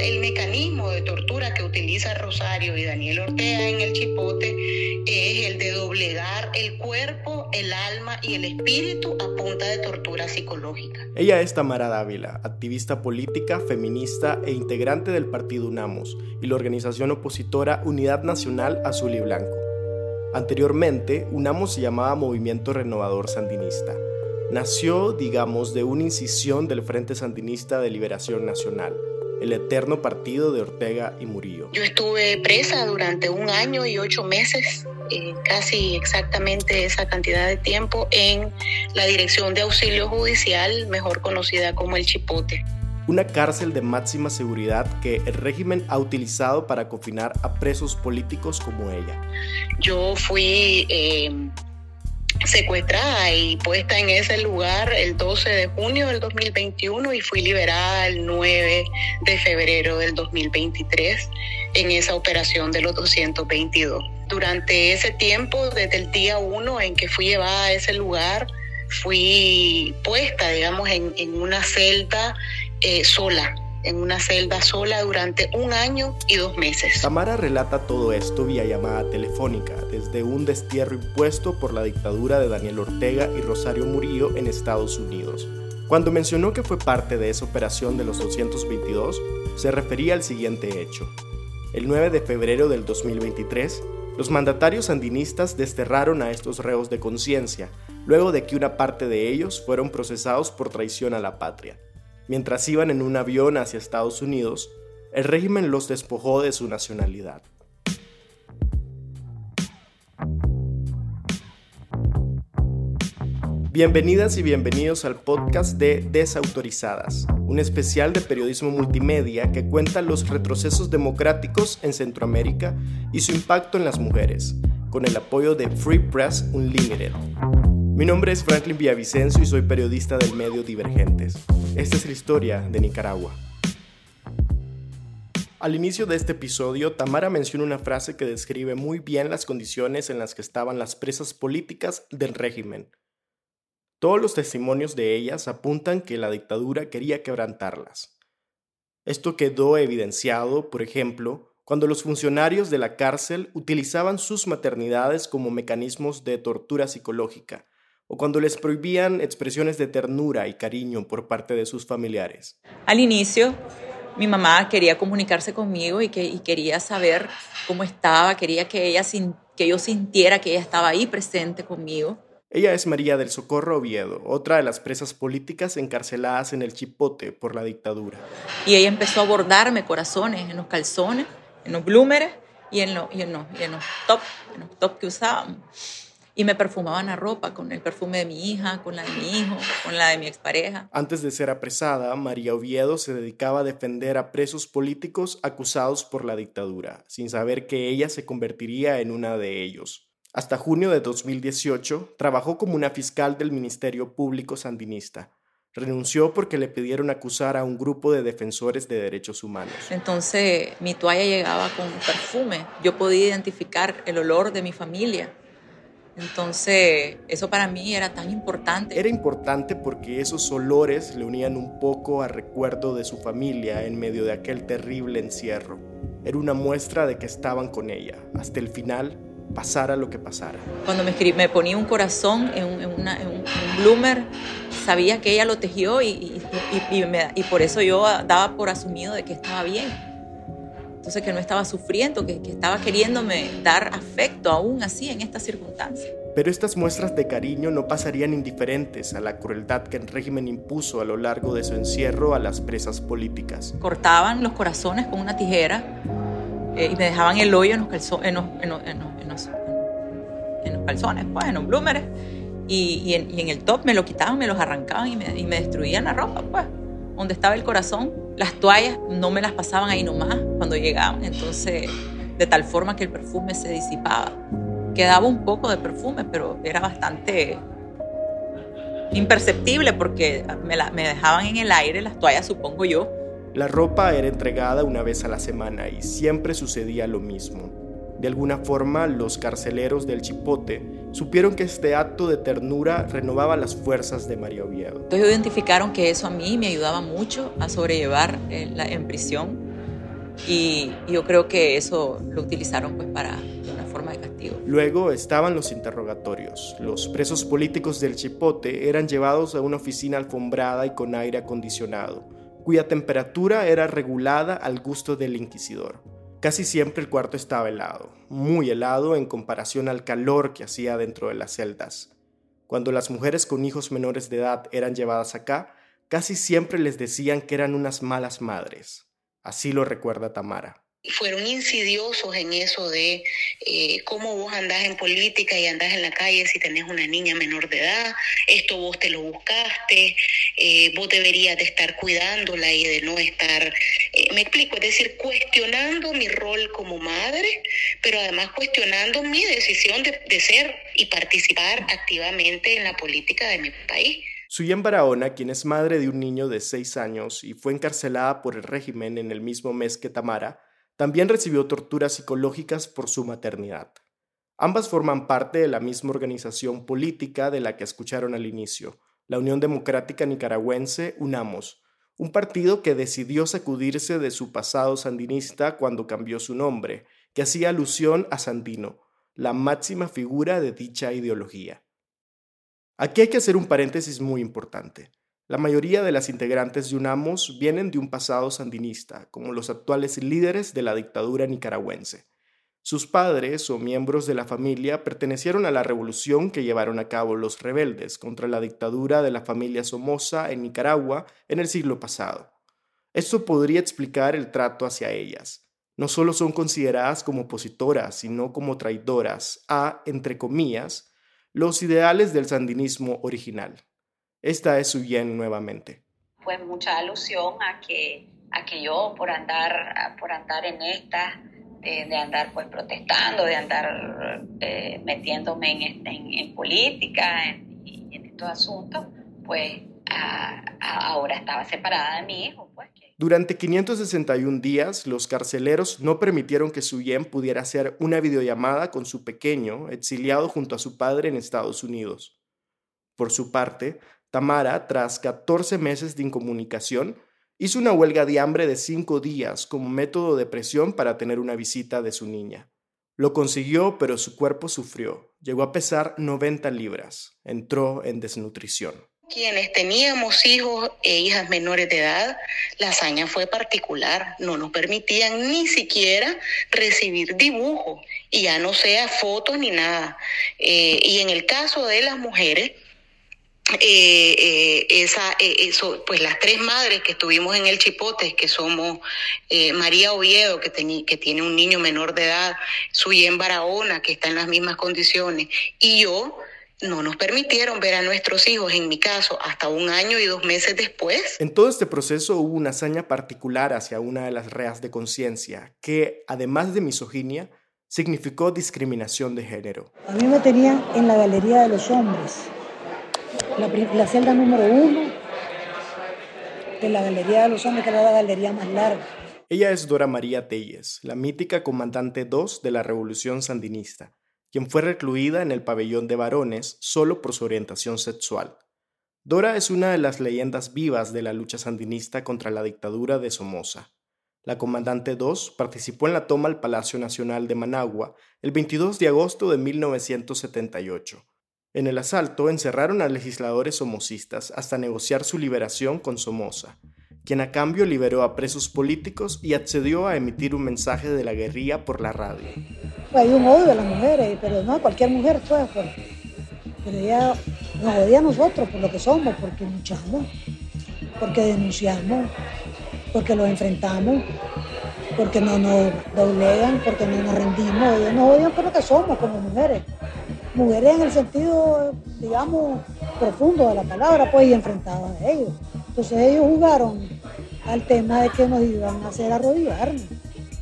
el mecanismo de tortura que utiliza Rosario y Daniel Ortega en el chipote es el de doblegar el cuerpo, el alma y el espíritu a punta de tortura psicológica. Ella es Tamara Dávila, activista política, feminista e integrante del partido UNAMOS y la organización opositora Unidad Nacional Azul y Blanco. Anteriormente, UNAMOS se llamaba Movimiento Renovador Sandinista nació, digamos, de una incisión del Frente Sandinista de Liberación Nacional, el eterno partido de Ortega y Murillo. Yo estuve presa durante un año y ocho meses, eh, casi exactamente esa cantidad de tiempo, en la Dirección de Auxilio Judicial, mejor conocida como el Chipote. Una cárcel de máxima seguridad que el régimen ha utilizado para confinar a presos políticos como ella. Yo fui... Eh, secuestrada y puesta en ese lugar el 12 de junio del 2021 y fui liberada el 9 de febrero del 2023 en esa operación de los 222. Durante ese tiempo, desde el día 1 en que fui llevada a ese lugar, fui puesta, digamos, en, una celda eh, sola, en una celda sola durante un año y dos meses. Tamara relata todo esto vía llamada telefónica, desde un destierro impuesto por la dictadura de Daniel Ortega y Rosario Murillo en Estados Unidos. Cuando mencionó que fue parte de esa operación de los 222, se refería al siguiente hecho. El 9 de febrero del 2023, los mandatarios sandinistas desterraron a estos reos de conciencia, luego de que una parte de ellos fueron procesados por traición a la patria. Mientras iban en un avión hacia Estados Unidos, el régimen los despojó de su nacionalidad. Bienvenidas y bienvenidos al podcast de Desautorizadas, un especial de periodismo multimedia que cuenta los retrocesos democráticos en Centroamérica y su impacto en las mujeres, con el apoyo de Free Press Unlimited. Mi nombre es Franklin Villavicencio y soy periodista del medio Divergentes. Esta es la historia de Nicaragua. Al inicio de este episodio, Tamara menciona una frase que describe muy bien las condiciones en las que estaban las presas políticas del régimen. Todos los testimonios de ellas apuntan que la dictadura quería quebrantarlas. Esto quedó evidenciado, por ejemplo, cuando los funcionarios de la cárcel utilizaban sus maternidades como mecanismos de tortura psicológica, o cuando les prohibían expresiones de ternura y cariño por parte de sus familiares. Al inicio, mi mamá quería comunicarse conmigo y, que, quería saber cómo estaba, quería que, ella que yo sintiera que ella estaba ahí presente conmigo. Ella es María del Socorro Oviedo, otra de las presas políticas encarceladas en el Chipote por la dictadura. Y ella empezó a bordarme corazones en los calzones, en los blúmeres y en los, y en los, y en los top, en los top que usábamos y me perfumaban la ropa con el perfume de mi hija, con la de mi hijo, con la de mi expareja. Antes de ser apresada, María Oviedo se dedicaba a defender a presos políticos acusados por la dictadura, sin saber que ella se convertiría en una de ellos. Hasta junio de 2018 trabajó como una fiscal del Ministerio Público Sandinista. Renunció porque le pidieron acusar a un grupo de defensores de derechos humanos. Entonces mi toalla llegaba con perfume. Yo podía identificar el olor de mi familia entonces, eso para mí era tan importante. Era importante porque esos olores le unían un poco a recuerdo de su familia en medio de aquel terrible encierro. Era una muestra de que estaban con ella, hasta el final, pasara lo que pasara. Cuando me, me ponía un corazón en un, bloomer, sabía que ella lo tejió y, y por eso yo daba por asumido de que estaba bien entonces que no estaba sufriendo, que, estaba queriéndome dar afecto aún así en estas circunstancias. Pero estas muestras de cariño no pasarían indiferentes a la crueldad que el régimen impuso a lo largo de su encierro a las presas políticas. Cortaban los corazones con una tijera eh, y me dejaban el hoyo en los, calzones, en los, calzones, pues, en los blúmeres. Y, en, el top me lo quitaban, me los arrancaban y me, y me destruían la ropa, pues, donde estaba el corazón las toallas no me las pasaban ahí nomás cuando llegaban, entonces de tal forma que el perfume se disipaba. Quedaba un poco de perfume, pero era bastante imperceptible porque me, me dejaban en el aire las toallas, supongo yo. La ropa era entregada una vez a la semana y siempre sucedía lo mismo. De alguna forma, los carceleros del Chipote supieron que este acto de ternura renovaba las fuerzas de María Oviedo. Entonces identificaron que eso a mí me ayudaba mucho a sobrellevar en, eh, la, en prisión Y yo creo que eso lo utilizaron pues para una forma de castigo. Luego estaban los interrogatorios. Los presos políticos del Chipote eran llevados a una oficina alfombrada y con aire acondicionado, cuya temperatura era regulada al gusto del inquisidor. Casi siempre el cuarto estaba helado, muy helado en comparación al calor que hacía dentro de las celdas. Cuando las mujeres con hijos menores de edad eran llevadas acá, casi siempre les decían que eran unas malas madres. Así lo recuerda Tamara fueron insidiosos en eso de eh, cómo vos andás en política y andás en la calle si tenés una niña menor de edad, esto vos te lo buscaste, eh, vos deberías de estar cuidándola y de no estar, eh, me explico, es decir, cuestionando mi rol como madre, pero además cuestionando mi decisión de, ser y participar activamente en la política de mi país. Suyen Barahona, quien es madre de un niño de seis años y fue encarcelada por el régimen en el mismo mes que Tamara, también recibió torturas psicológicas por su maternidad. Ambas forman parte de la misma organización política de la que escucharon al inicio, la Unión Democrática Nicaragüense, UNAMOS, un partido que decidió sacudirse de su pasado sandinista cuando cambió su nombre, que hacía alusión a Sandino, la máxima figura de dicha ideología. Aquí hay que hacer un paréntesis muy importante. La mayoría de las integrantes de UNAMOS vienen de un pasado sandinista, como los actuales líderes de la dictadura nicaragüense. Sus padres o miembros de la familia pertenecieron a la revolución que llevaron a cabo los rebeldes contra la dictadura de la familia Somoza en Nicaragua en el siglo pasado. Esto podría explicar el trato hacia ellas. No solo son consideradas como opositoras, sino como traidoras a, entre comillas, los ideales del sandinismo original. Esta es su bien nuevamente. Fue mucha alusión a que, a que yo por andar, por andar en esta, de, andar pues protestando, de andar eh, metiéndome en, en, política y en, estos asuntos, pues ahora estaba separada de mi hijo. Pues, Durante 561 días, los carceleros no permitieron que Suyen pudiera hacer una videollamada con su pequeño, exiliado junto a su padre en Estados Unidos. Por su parte, Tamara, tras 14 meses de incomunicación, hizo una huelga de hambre de cinco días como método de presión para tener una visita de su niña. Lo consiguió, pero su cuerpo sufrió. Llegó a pesar 90 libras. Entró en desnutrición. Quienes teníamos hijos e hijas menores de edad, la hazaña fue particular. No nos permitían ni siquiera recibir dibujos, ya no sea fotos ni nada. Eh, y en el caso de las mujeres, eh, eh, esa, eh, eso, pues las tres madres que estuvimos en el Chipote, que somos eh, María Oviedo, que, que tiene un niño menor de edad, Suyen Barahona, que está en las mismas condiciones, y yo, no nos permitieron ver a nuestros hijos, en mi caso, hasta un año y dos meses después. En todo este proceso hubo una hazaña particular hacia una de las reas de conciencia, que, además de misoginia, significó discriminación de género. A mí me tenían en la galería de los hombres la, celda número uno de la Galería de los Hombres, que era la galería más larga. Ella es Dora María Telles, la mítica comandante 2 de la Revolución Sandinista, quien fue recluida en el pabellón de varones solo por su orientación sexual. Dora es una de las leyendas vivas de la lucha sandinista contra la dictadura de Somoza. La comandante 2 participó en la toma al Palacio Nacional de Managua el 22 de agosto de 1978 en el asalto encerraron a legisladores somocistas hasta negociar su liberación con Somoza, quien a cambio liberó a presos políticos y accedió a emitir un mensaje de la guerrilla por la radio. Hay un odio a las mujeres, pero no a cualquier mujer, pues, pero ella nos odia a nosotros por lo que somos, porque luchamos, porque denunciamos, porque los enfrentamos, porque no nos doblegan, porque no nos rendimos, ellos nos odian por lo que somos como mujeres mujeres en el sentido, digamos, profundo de la palabra, pues, y enfrentadas a ellos. Entonces ellos jugaron al tema de que nos iban a hacer arrodillarnos,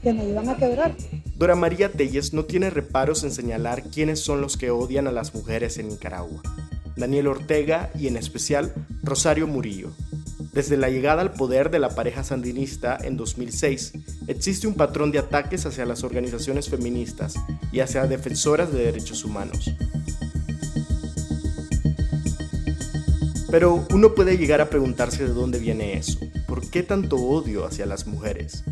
que nos iban a quebrar. Dora María Telles no tiene reparos en señalar quiénes son los que odian a las mujeres en Nicaragua. Daniel Ortega y en especial Rosario Murillo, desde la llegada al poder de la pareja sandinista en 2006, existe un patrón de ataques hacia las organizaciones feministas y hacia defensoras de derechos humanos. Pero uno puede llegar a preguntarse de dónde viene eso. ¿Por qué tanto odio hacia las mujeres?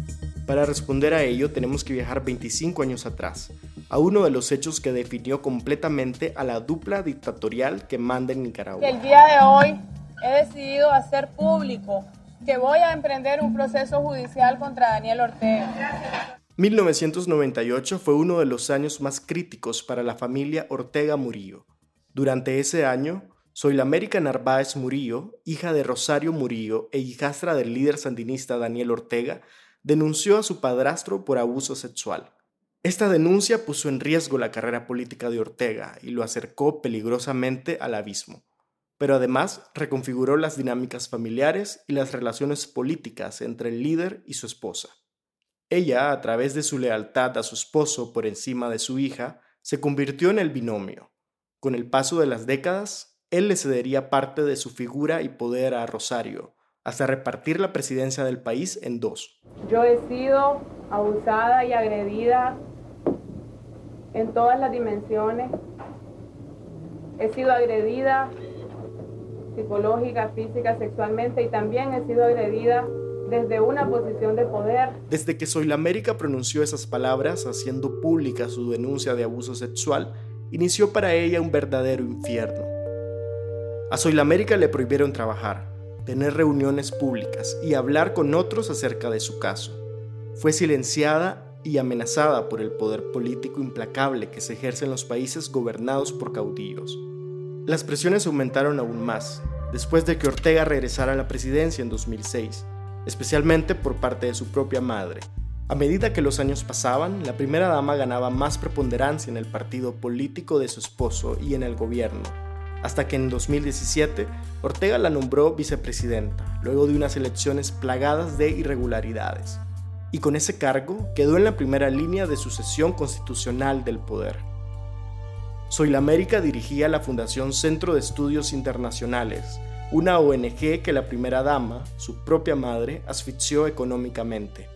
Para responder a ello tenemos que viajar 25 años atrás, a uno de los hechos que definió completamente a la dupla dictatorial que manda en Nicaragua. El día de hoy he decidido hacer público que voy a emprender un proceso judicial contra Daniel Ortega. 1998 fue uno de los años más críticos para la familia Ortega Murillo. Durante ese año, Soy la América Narváez Murillo, hija de Rosario Murillo e hijastra del líder sandinista Daniel Ortega, denunció a su padrastro por abuso sexual. Esta denuncia puso en riesgo la carrera política de Ortega y lo acercó peligrosamente al abismo pero además reconfiguró las dinámicas familiares y las relaciones políticas entre el líder y su esposa. Ella, a través de su lealtad a su esposo por encima de su hija, se convirtió en el binomio. Con el paso de las décadas, él le cedería parte de su figura y poder a Rosario, hasta repartir la presidencia del país en dos. Yo he sido abusada y agredida en todas las dimensiones. He sido agredida psicológica, física, sexualmente y también he sido agredida desde una posición de poder. Desde que Soy la América pronunció esas palabras haciendo pública su denuncia de abuso sexual, inició para ella un verdadero infierno. A Soy la le prohibieron trabajar, tener reuniones públicas y hablar con otros acerca de su caso. Fue silenciada y amenazada por el poder político implacable que se ejerce en los países gobernados por caudillos. Las presiones aumentaron aún más, después de que Ortega regresara a la presidencia en 2006, especialmente por parte de su propia madre. A medida que los años pasaban, la primera dama ganaba más preponderancia en el partido político de su esposo y en el gobierno, hasta que en 2017 Ortega la nombró vicepresidenta, luego de unas elecciones plagadas de irregularidades. Y con ese cargo quedó en la primera línea de sucesión constitucional del poder. Soy la América dirigía la Fundación Centro de Estudios Internacionales, una ONG que la primera dama, su propia madre, asfixió económicamente.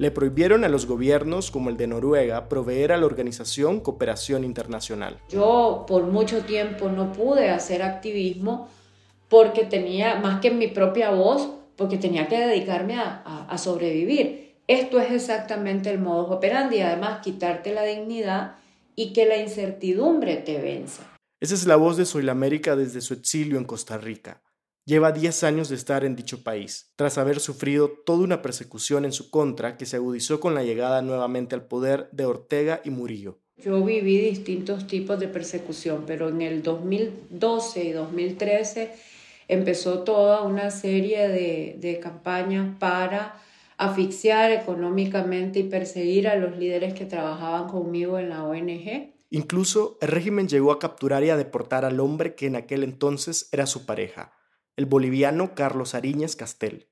Le prohibieron a los gobiernos como el de Noruega proveer a la organización cooperación internacional. Yo por mucho tiempo no pude hacer activismo porque tenía, más que mi propia voz, porque tenía que dedicarme a, a sobrevivir. Esto es exactamente el modo operandi y además quitarte la dignidad y que la incertidumbre te venza. Esa es la voz de Soy la América desde su exilio en Costa Rica. Lleva 10 años de estar en dicho país, tras haber sufrido toda una persecución en su contra que se agudizó con la llegada nuevamente al poder de Ortega y Murillo. Yo viví distintos tipos de persecución, pero en el 2012 y 2013 empezó toda una serie de, de campañas para asfixiar económicamente y perseguir a los líderes que trabajaban conmigo en la ONG. Incluso el régimen llegó a capturar y a deportar al hombre que en aquel entonces era su pareja, el boliviano Carlos Ariñez Castel.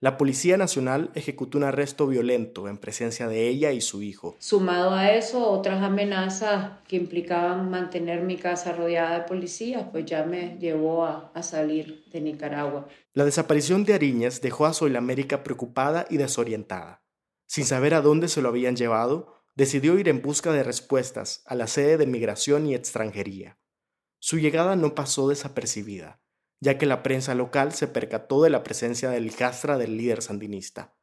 La Policía Nacional ejecutó un arresto violento en presencia de ella y su hijo. Sumado a eso, otras amenazas que implicaban mantener mi casa rodeada de policías, pues ya me llevó a, a salir de Nicaragua. La desaparición de Ariñez dejó a América preocupada y desorientada. Sin saber a dónde se lo habían llevado, decidió ir en busca de respuestas a la sede de Migración y Extranjería. Su llegada no pasó desapercibida ya que la prensa local se percató de la presencia del hijastra del líder sandinista.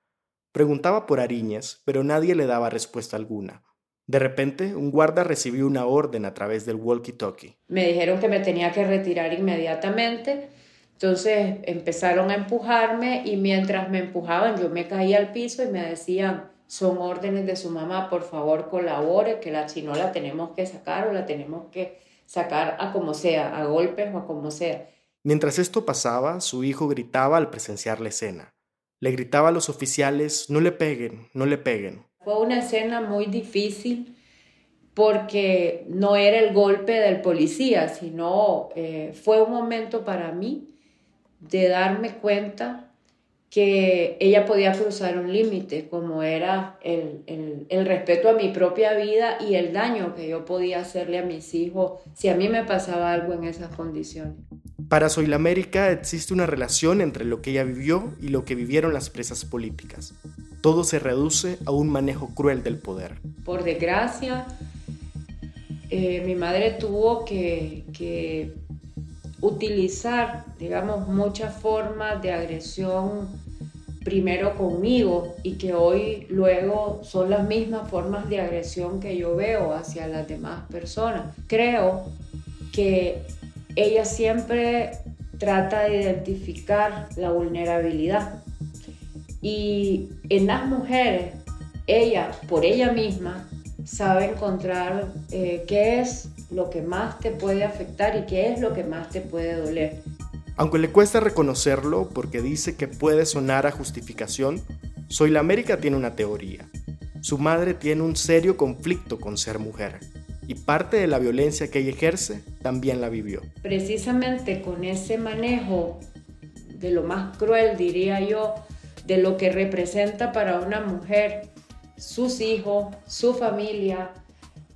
Preguntaba por Ariñez, pero nadie le daba respuesta alguna. De repente, un guarda recibió una orden a través del walkie-talkie. Me dijeron que me tenía que retirar inmediatamente. Entonces empezaron a empujarme y mientras me empujaban yo me caía al piso y me decían, son órdenes de su mamá, por favor colabore, que la chino la tenemos que sacar o la tenemos que sacar a como sea, a golpes o a como sea. Mientras esto pasaba, su hijo gritaba al presenciar la escena. Le gritaba a los oficiales, no le peguen, no le peguen. Fue una escena muy difícil porque no era el golpe del policía, sino eh, fue un momento para mí de darme cuenta que ella podía cruzar un límite, como era el, el, respeto a mi propia vida y el daño que yo podía hacerle a mis hijos si a mí me pasaba algo en esas condiciones. Para América existe una relación entre lo que ella vivió y lo que vivieron las presas políticas. Todo se reduce a un manejo cruel del poder. Por desgracia, eh, mi madre tuvo que, que utilizar, digamos, muchas formas de agresión primero conmigo y que hoy luego son las mismas formas de agresión que yo veo hacia las demás personas. Creo que ella siempre trata de identificar la vulnerabilidad y en las mujeres, ella por ella misma sabe encontrar eh, qué es lo que más te puede afectar y qué es lo que más te puede doler. Aunque le cuesta reconocerlo porque dice que puede sonar a justificación, Soy la América tiene una teoría. Su madre tiene un serio conflicto con ser mujer y parte de la violencia que ella ejerce también la vivió. Precisamente con ese manejo de lo más cruel, diría yo, de lo que representa para una mujer sus hijos, su familia,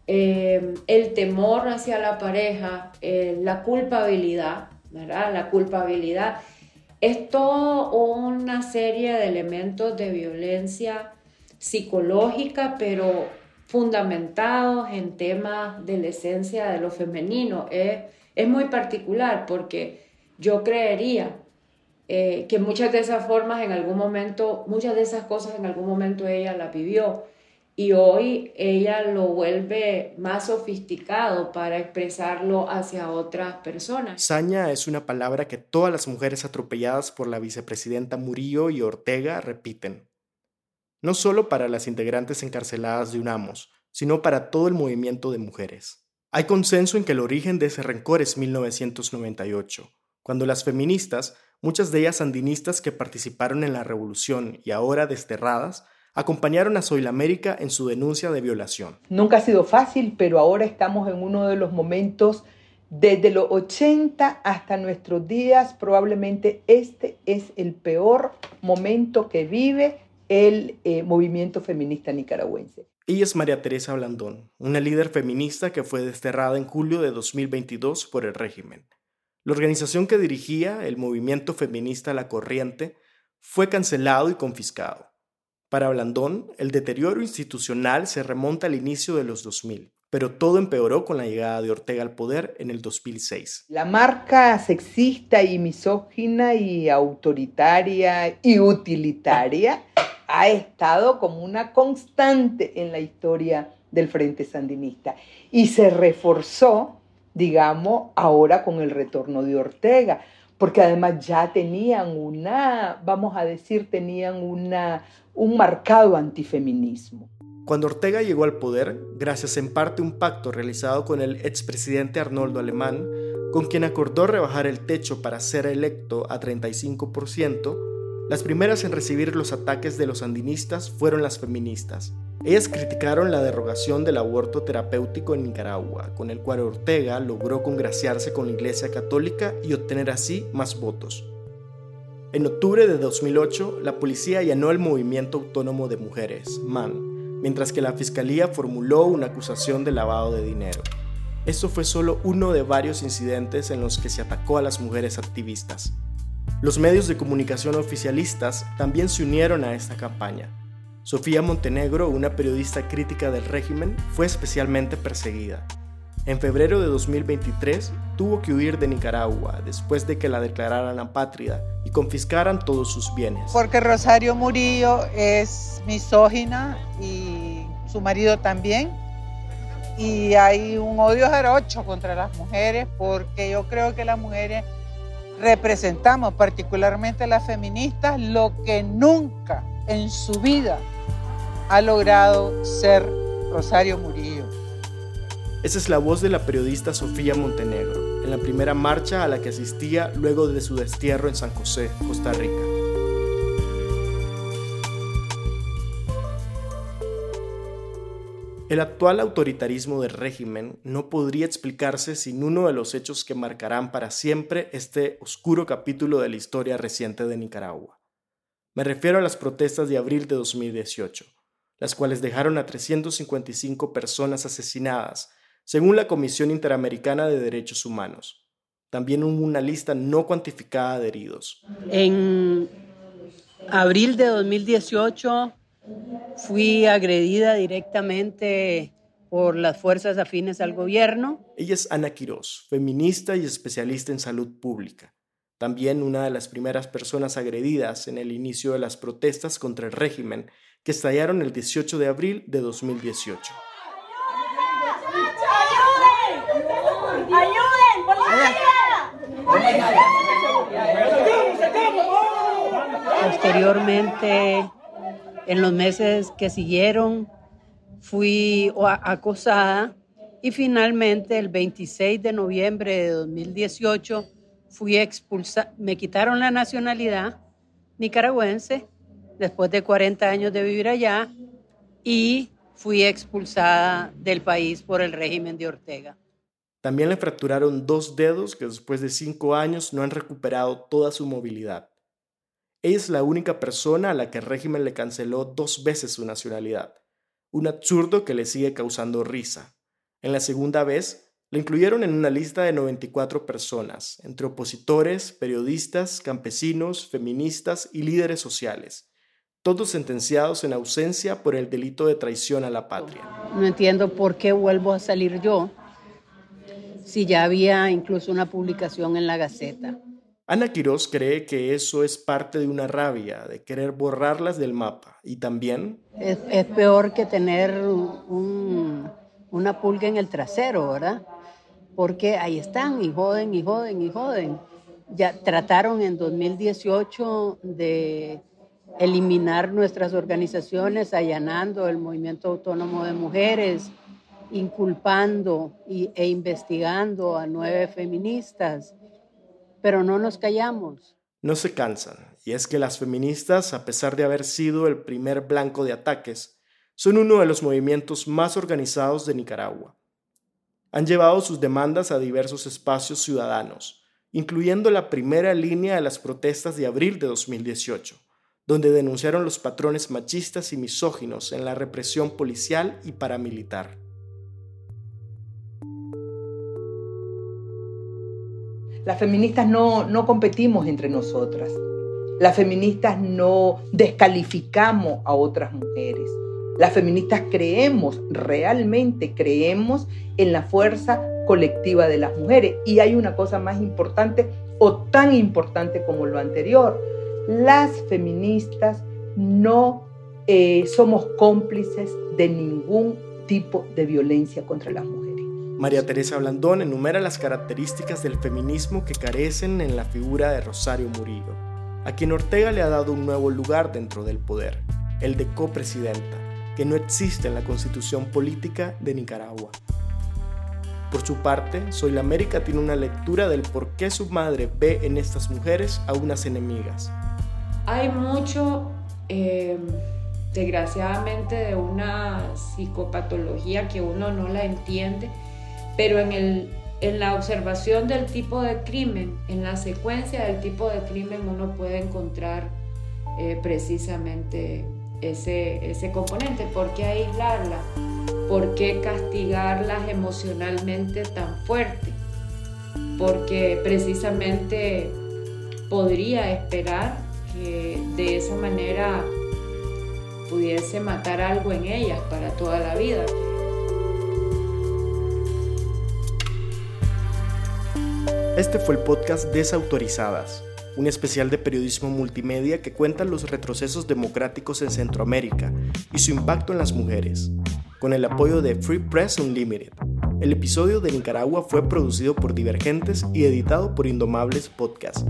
eh, el temor hacia la pareja, eh, la culpabilidad, la culpabilidad es toda una serie de elementos de violencia psicológica, pero fundamentados en temas de la esencia de lo femenino. Es, muy particular porque yo creería eh, que muchas de esas formas en algún momento, muchas de esas cosas en algún momento ella las vivió y hoy ella lo vuelve más sofisticado para expresarlo hacia otras personas. Saña es una palabra que todas las mujeres atropelladas por la vicepresidenta Murillo y Ortega repiten. No solo para las integrantes encarceladas de UNAMOS, sino para todo el movimiento de mujeres. Hay consenso en que el origen de ese rencor es 1998, cuando las feministas, muchas de ellas sandinistas que participaron en la revolución y ahora desterradas, acompañaron a América en su denuncia de violación. Nunca ha sido fácil, pero ahora estamos en uno de los momentos desde los 80 hasta nuestros días, probablemente este es el peor momento que vive el eh, movimiento feminista nicaragüense. Ella es María Teresa Blandón, una líder feminista que fue desterrada en julio de 2022 por el régimen. La organización que dirigía, el movimiento feminista La Corriente, fue cancelado y confiscado. Para Blandón, el deterioro institucional se remonta al inicio de los 2000, pero todo empeoró con la llegada de Ortega al poder en el 2006. La marca sexista y misógina y autoritaria y utilitaria ha estado como una constante en la historia del Frente Sandinista y se reforzó, digamos, ahora con el retorno de Ortega, porque además ya tenían una, vamos a decir, tenían una, un marcado antifeminismo. Cuando Ortega llegó al poder, gracias en parte a un pacto realizado con el expresidente Arnoldo Alemán, con quien acordó rebajar el techo para ser electo a 35%, las primeras en recibir los ataques de los sandinistas fueron las feministas. Ellas criticaron la derogación del aborto terapéutico en Nicaragua, con el cual Ortega logró congraciarse con la Iglesia Católica y obtener así más votos. En octubre de 2008, la policía allanó el Movimiento Autónomo de Mujeres, MAN, mientras que la Fiscalía formuló una acusación de lavado de dinero. Esto fue solo uno de varios incidentes en los que se atacó a las mujeres activistas. Los medios de comunicación oficialistas también se unieron a esta campaña. Sofía Montenegro, una periodista crítica del régimen, fue especialmente perseguida. En febrero de 2023 tuvo que huir de Nicaragua después de que la declararan apátrida y confiscaran todos sus bienes. Porque Rosario Murillo es misógina y su marido también. Y hay un odio jarocho contra las mujeres porque yo creo que las mujeres representamos, particularmente las feministas, lo que nunca en su vida ha logrado ser Rosario Murillo. Esa es la voz de la periodista Sofía Montenegro, en la primera marcha a la que asistía luego de su destierro en San José, Costa Rica. El actual autoritarismo del régimen no podría explicarse sin uno de los hechos que marcarán para siempre este oscuro capítulo de la historia reciente de Nicaragua. Me refiero a las protestas de abril de 2018, las cuales dejaron a 355 personas asesinadas según la Comisión Interamericana de Derechos Humanos. También hubo una lista no cuantificada de heridos. En abril de 2018 fui agredida directamente por las fuerzas afines al gobierno. Ella es Ana Quiroz, feminista y especialista en salud pública. también una de las primeras personas agredidas en el inicio de las protestas contra el régimen que estallaron el 18 de abril de 2018. Posteriormente, en los meses que siguieron, fui acosada y finalmente el 26 de noviembre de 2018 fui expulsada, me quitaron la nacionalidad nicaragüense después de 40 años de vivir allá y fui expulsada del país por el régimen de Ortega. También le fracturaron dos dedos que después de cinco años no han recuperado toda su movilidad. Es la única persona a la que el régimen le canceló dos veces su nacionalidad, un absurdo que le sigue causando risa. En la segunda vez, le incluyeron en una lista de 94 personas, entre opositores, periodistas, campesinos, feministas y líderes sociales, todos sentenciados en ausencia por el delito de traición a la patria. No entiendo por qué vuelvo a salir yo si ya había incluso una publicación en la Gaceta. Ana Quiroz cree que eso es parte de una rabia, de querer borrarlas del mapa. Y también... Es, peor que tener una pulga en el trasero, ¿verdad? Porque ahí están y joden y joden y joden. Ya trataron en 2018 de eliminar nuestras organizaciones, allanando el movimiento autónomo de mujeres, inculpando e investigando a nueve feministas, pero no nos callamos. No se cansan, y es que las feministas, a pesar de haber sido el primer blanco de ataques, son uno de los movimientos más organizados de Nicaragua. Han llevado sus demandas a diversos espacios ciudadanos, incluyendo la primera línea de las protestas de abril de 2018, donde denunciaron los patrones machistas y misóginos en la represión policial y paramilitar. Las feministas no, no competimos entre nosotras. Las feministas no descalificamos a otras mujeres. Las feministas creemos, realmente creemos en la fuerza colectiva de las mujeres. Y hay una cosa más importante o tan importante como lo anterior. Las feministas no eh, somos cómplices de ningún tipo de violencia contra las mujeres. María Teresa Blandón enumera las características del feminismo que carecen en la figura de Rosario Murillo, a quien Ortega le ha dado un nuevo lugar dentro del poder, el de copresidenta, que no existe en la constitución política de Nicaragua. Por su parte, Soy la América tiene una lectura del por qué su madre ve en estas mujeres a unas enemigas. Hay mucho, eh, desgraciadamente, de una psicopatología que uno no la entiende pero en, el, en la observación del tipo de crimen, en la secuencia del tipo de crimen, uno puede encontrar eh, precisamente ese, ese componente. ¿Por qué aislarla? ¿Por qué castigarlas emocionalmente tan fuerte? Porque precisamente podría esperar que de esa manera pudiese matar algo en ellas para toda la vida. Este fue el podcast Desautorizadas, un especial de periodismo multimedia que cuenta los retrocesos democráticos en Centroamérica y su impacto en las mujeres, con el apoyo de Free Press Unlimited. El episodio de Nicaragua fue producido por Divergentes y editado por Indomables Podcast.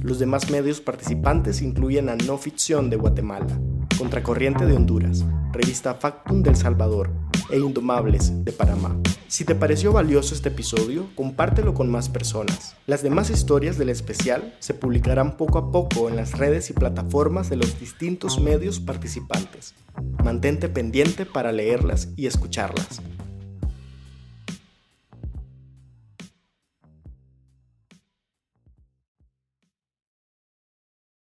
Los demás medios participantes incluyen a No Ficción de Guatemala, Contracorriente de Honduras, Revista Factum del Salvador e Indomables de Panamá. Si te pareció valioso este episodio, compártelo con más personas. Las demás historias del especial se publicarán poco a poco en las redes y plataformas de los distintos medios participantes. Mantente pendiente para leerlas y escucharlas.